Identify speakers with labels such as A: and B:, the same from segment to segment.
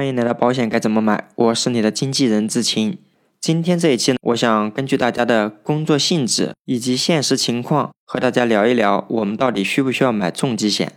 A: 欢迎来到保险该怎么买，我是你的经纪人志清。今天这一期呢，我想根据大家的工作性质以及现实情况，和大家聊一聊，我们到底需不需要买重疾险。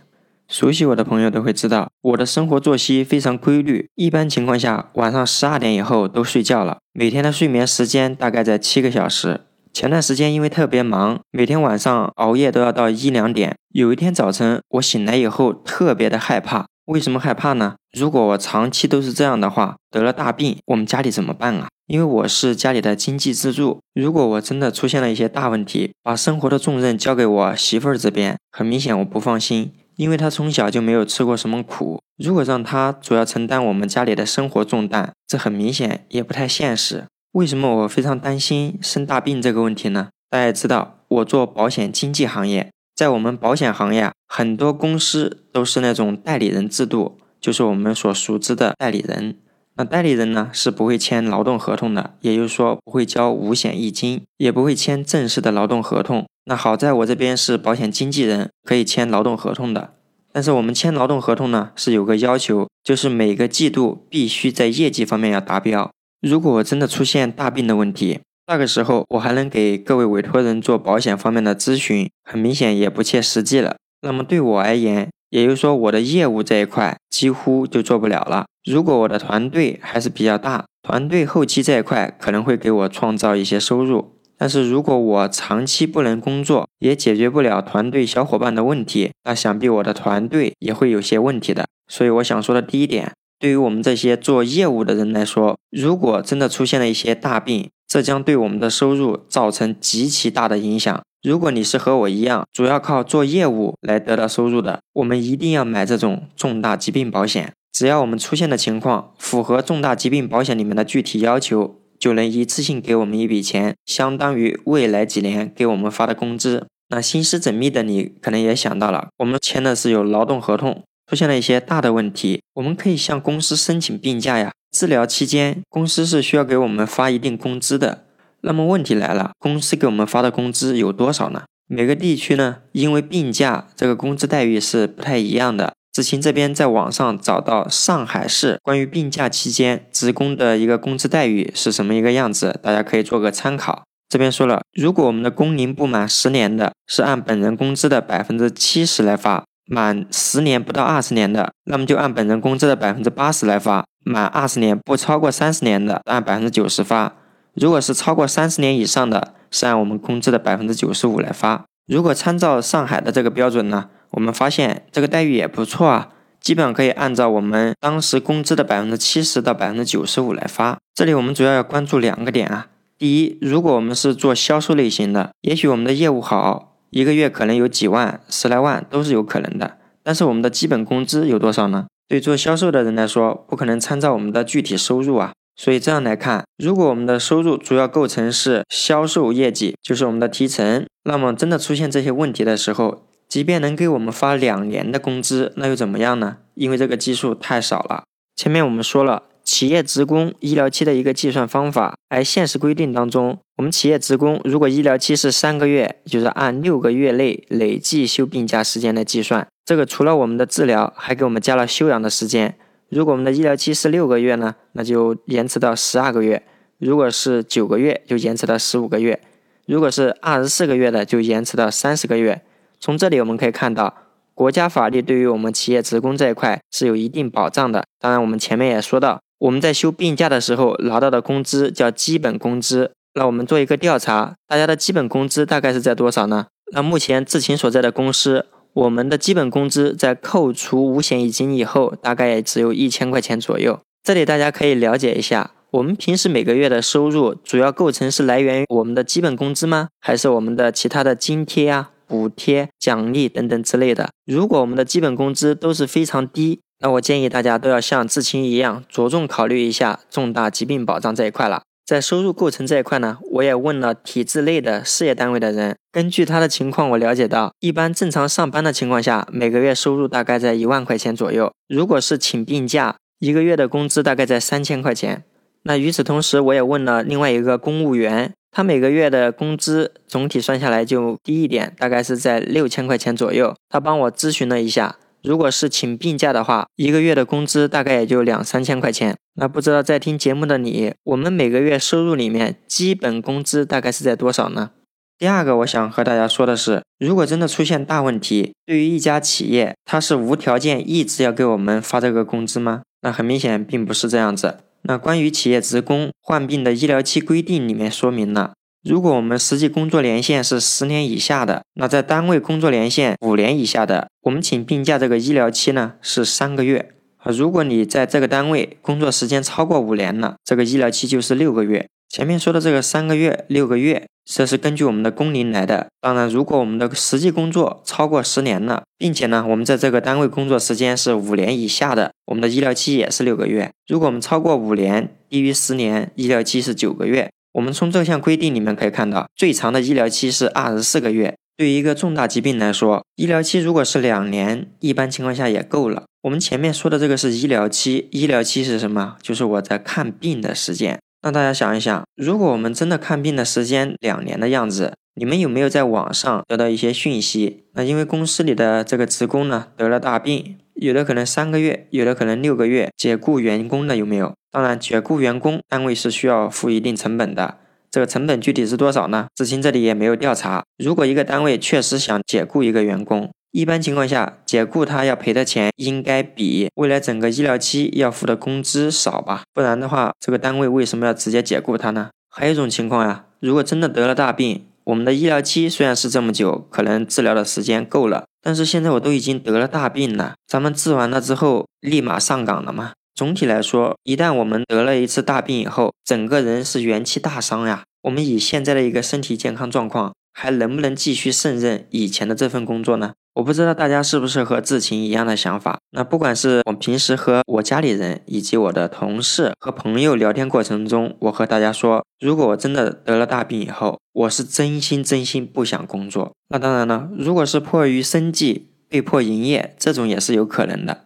A: 熟悉我的朋友都会知道，我的生活作息非常规律，一般情况下晚上十二点以后都睡觉了，每天的睡眠时间大概在七个小时。前段时间因为特别忙，每天晚上熬夜都要到一两点。有一天早晨，我醒来以后特别的害怕。为什么害怕呢？如果我长期都是这样的话，得了大病，我们家里怎么办啊？因为我是家里的经济支柱，如果我真的出现了一些大问题，把生活的重任交给我媳妇儿这边，很明显我不放心，因为她从小就没有吃过什么苦。如果让她主要承担我们家里的生活重担，这很明显也不太现实。为什么我非常担心生大病这个问题呢？大家知道，我做保险经纪行业，在我们保险行业，很多公司都是那种代理人制度，就是我们所熟知的代理人。那代理人呢，是不会签劳动合同的，也就是说不会交五险一金，也不会签正式的劳动合同。那好在我这边是保险经纪人，可以签劳动合同的。但是我们签劳动合同呢，是有个要求，就是每个季度必须在业绩方面要达标。如果我真的出现大病的问题，那个时候我还能给各位委托人做保险方面的咨询，很明显也不切实际了。那么对我而言，也就是说我的业务这一块几乎就做不了了。如果我的团队还是比较大，团队后期这一块可能会给我创造一些收入。但是如果我长期不能工作，也解决不了团队小伙伴的问题，那想必我的团队也会有些问题的。所以我想说的第一点。对于我们这些做业务的人来说，如果真的出现了一些大病，这将对我们的收入造成极其大的影响。如果你是和我一样，主要靠做业务来得到收入的，我们一定要买这种重大疾病保险。只要我们出现的情况符合重大疾病保险里面的具体要求，就能一次性给我们一笔钱，相当于未来几年给我们发的工资。那心思缜密的你可能也想到了，我们签的是有劳动合同。出现了一些大的问题，我们可以向公司申请病假呀。治疗期间，公司是需要给我们发一定工资的。那么问题来了，公司给我们发的工资有多少呢？每个地区呢，因为病假这个工资待遇是不太一样的。志勤这边在网上找到上海市关于病假期间职工的一个工资待遇是什么一个样子，大家可以做个参考。这边说了，如果我们的工龄不满十年的，是按本人工资的百分之七十来发。满十年不到二十年的，那么就按本人工资的百分之八十来发；满二十年不超过三十年的，按百分之九十发。如果是超过三十年以上的，是按我们工资的百分之九十五来发。如果参照上海的这个标准呢，我们发现这个待遇也不错啊，基本上可以按照我们当时工资的百分之七十到百分之九十五来发。这里我们主要要关注两个点啊，第一，如果我们是做销售类型的，也许我们的业务好。一个月可能有几万、十来万都是有可能的，但是我们的基本工资有多少呢？对做销售的人来说，不可能参照我们的具体收入啊。所以这样来看，如果我们的收入主要构成是销售业绩，就是我们的提成，那么真的出现这些问题的时候，即便能给我们发两年的工资，那又怎么样呢？因为这个基数太少了。前面我们说了。企业职工医疗期的一个计算方法，而现实规定当中，我们企业职工如果医疗期是三个月，就是按六个月内累计休病假时间来计算。这个除了我们的治疗，还给我们加了休养的时间。如果我们的医疗期是六个月呢，那就延迟到十二个月；如果是九个月，就延迟到十五个月；如果是二十四个月的，就延迟到三十个月。从这里我们可以看到，国家法律对于我们企业职工这一块是有一定保障的。当然，我们前面也说到。我们在休病假的时候拿到的工资叫基本工资。那我们做一个调查，大家的基本工资大概是在多少呢？那目前志勤所在的公司，我们的基本工资在扣除五险一金以后，大概也只有一千块钱左右。这里大家可以了解一下，我们平时每个月的收入主要构成是来源于我们的基本工资吗？还是我们的其他的津贴啊、补贴、奖励等等之类的？如果我们的基本工资都是非常低，那我建议大家都要像志清一样，着重考虑一下重大疾病保障这一块了。在收入构成这一块呢，我也问了体制内的事业单位的人，根据他的情况，我了解到，一般正常上班的情况下，每个月收入大概在一万块钱左右。如果是请病假，一个月的工资大概在三千块钱。那与此同时，我也问了另外一个公务员，他每个月的工资总体算下来就低一点，大概是在六千块钱左右。他帮我咨询了一下。如果是请病假的话，一个月的工资大概也就两三千块钱。那不知道在听节目的你，我们每个月收入里面基本工资大概是在多少呢？第二个，我想和大家说的是，如果真的出现大问题，对于一家企业，它是无条件一直要给我们发这个工资吗？那很明显并不是这样子。那关于企业职工患病的医疗期规定里面说明了，如果我们实际工作年限是十年以下的，那在单位工作年限五年以下的，我们请病假这个医疗期呢是三个月啊。如果你在这个单位工作时间超过五年了，这个医疗期就是六个月。前面说的这个三个月、六个月，这是根据我们的工龄来的。当然，如果我们的实际工作超过十年了，并且呢，我们在这个单位工作时间是五年以下的，我们的医疗期也是六个月。如果我们超过五年，低于十年，医疗期是九个月。我们从这项规定里面可以看到，最长的医疗期是二十四个月。对于一个重大疾病来说，医疗期如果是两年，一般情况下也够了。我们前面说的这个是医疗期，医疗期是什么？就是我在看病的时间。那大家想一想，如果我们真的看病的时间两年的样子，你们有没有在网上得到一些讯息？那因为公司里的这个职工呢得了大病，有的可能三个月，有的可能六个月，解雇员工的有没有？当然，解雇员工单位是需要付一定成本的，这个成本具体是多少呢？知青这里也没有调查。如果一个单位确实想解雇一个员工，一般情况下，解雇他要赔的钱应该比未来整个医疗期要付的工资少吧？不然的话，这个单位为什么要直接解雇他呢？还有一种情况呀，如果真的得了大病，我们的医疗期虽然是这么久，可能治疗的时间够了，但是现在我都已经得了大病了，咱们治完了之后立马上岗了吗？总体来说，一旦我们得了一次大病以后，整个人是元气大伤呀。我们以现在的一个身体健康状况。还能不能继续胜任以前的这份工作呢？我不知道大家是不是和志勤一样的想法。那不管是我平时和我家里人，以及我的同事和朋友聊天过程中，我和大家说，如果我真的得了大病以后，我是真心真心不想工作。那当然了，如果是迫于生计被迫营业，这种也是有可能的。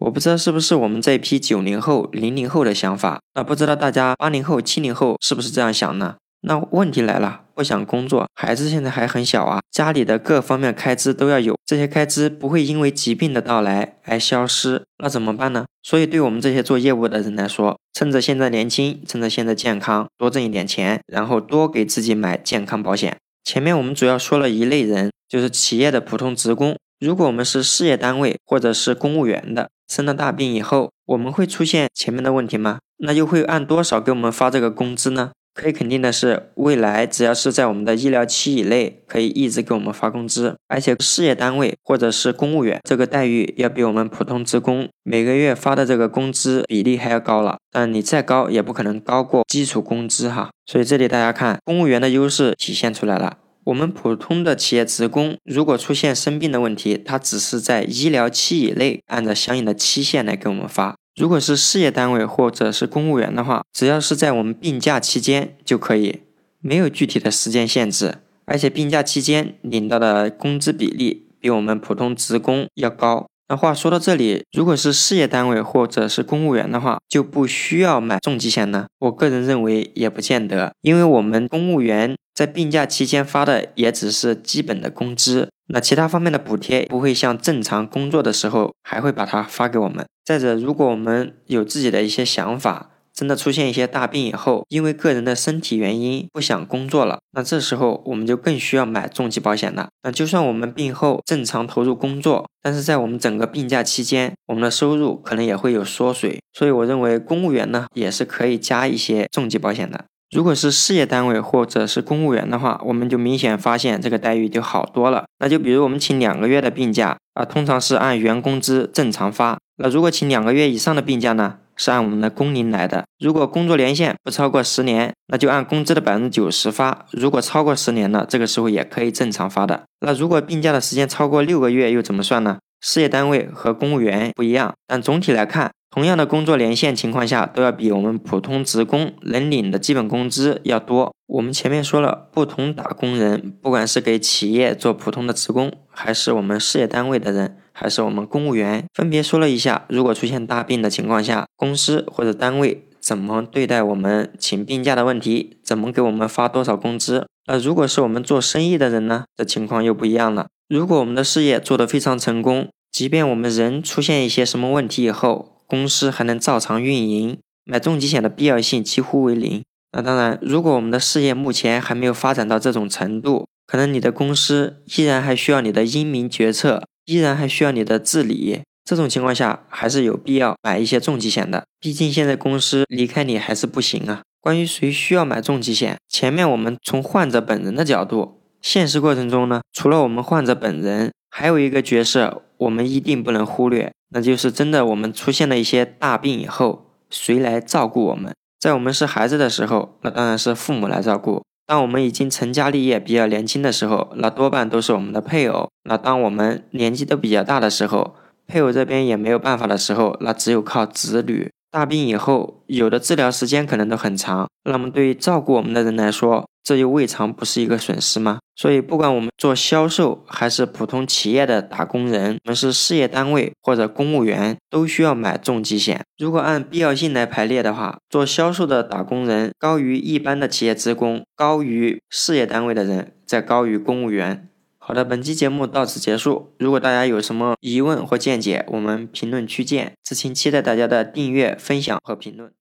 A: 我不知道是不是我们这批九零后、零零后的想法。那不知道大家八零后、七零后是不是这样想呢？那问题来了，不想工作，孩子现在还很小啊，家里的各方面开支都要有，这些开支不会因为疾病的到来而消失，那怎么办呢？所以，对我们这些做业务的人来说，趁着现在年轻，趁着现在健康，多挣一点钱，然后多给自己买健康保险。前面我们主要说了一类人，就是企业的普通职工。如果我们是事业单位或者是公务员的，生了大病以后，我们会出现前面的问题吗？那又会按多少给我们发这个工资呢？可以肯定的是，未来只要是在我们的医疗期以内，可以一直给我们发工资。而且事业单位或者是公务员，这个待遇要比我们普通职工每个月发的这个工资比例还要高了。但你再高，也不可能高过基础工资哈。所以这里大家看，公务员的优势体现出来了。我们普通的企业职工，如果出现生病的问题，他只是在医疗期以内，按照相应的期限来给我们发。如果是事业单位或者是公务员的话，只要是在我们病假期间就可以，没有具体的时间限制，而且病假期间领到的工资比例比我们普通职工要高。那话说到这里，如果是事业单位或者是公务员的话，就不需要买重疾险呢？我个人认为也不见得，因为我们公务员在病假期间发的也只是基本的工资，那其他方面的补贴不会像正常工作的时候还会把它发给我们。再者，如果我们有自己的一些想法。真的出现一些大病以后，因为个人的身体原因不想工作了，那这时候我们就更需要买重疾保险了。那就算我们病后正常投入工作，但是在我们整个病假期间，我们的收入可能也会有缩水。所以我认为公务员呢也是可以加一些重疾保险的。如果是事业单位或者是公务员的话，我们就明显发现这个待遇就好多了。那就比如我们请两个月的病假啊，通常是按原工资正常发。那如果请两个月以上的病假呢？是按我们的工龄来的，如果工作年限不超过十年，那就按工资的百分之九十发；如果超过十年了，这个时候也可以正常发的。那如果病假的时间超过六个月，又怎么算呢？事业单位和公务员不一样，但总体来看，同样的工作年限情况下，都要比我们普通职工能领的基本工资要多。我们前面说了，不同打工人，不管是给企业做普通的职工，还是我们事业单位的人。还是我们公务员分别说了一下，如果出现大病的情况下，公司或者单位怎么对待我们请病假的问题，怎么给我们发多少工资？那如果是我们做生意的人呢？这情况又不一样了。如果我们的事业做得非常成功，即便我们人出现一些什么问题以后，公司还能照常运营，买重疾险的必要性几乎为零。那当然，如果我们的事业目前还没有发展到这种程度，可能你的公司依然还需要你的英明决策，依然还需要你的治理。这种情况下，还是有必要买一些重疾险的。毕竟现在公司离开你还是不行啊。关于谁需要买重疾险，前面我们从患者本人的角度，现实过程中呢，除了我们患者本人，还有一个角色我们一定不能忽略，那就是真的我们出现了一些大病以后，谁来照顾我们？在我们是孩子的时候，那当然是父母来照顾；当我们已经成家立业、比较年轻的时候，那多半都是我们的配偶；那当我们年纪都比较大的时候，配偶这边也没有办法的时候，那只有靠子女。大病以后，有的治疗时间可能都很长，那么对于照顾我们的人来说，这又未尝不是一个损失吗？所以，不管我们做销售还是普通企业的打工人，我们是事业单位或者公务员，都需要买重疾险。如果按必要性来排列的话，做销售的打工人高于一般的企业职工，高于事业单位的人，再高于公务员。好的，本期节目到此结束。如果大家有什么疑问或见解，我们评论区见。知青期待大家的订阅、分享和评论。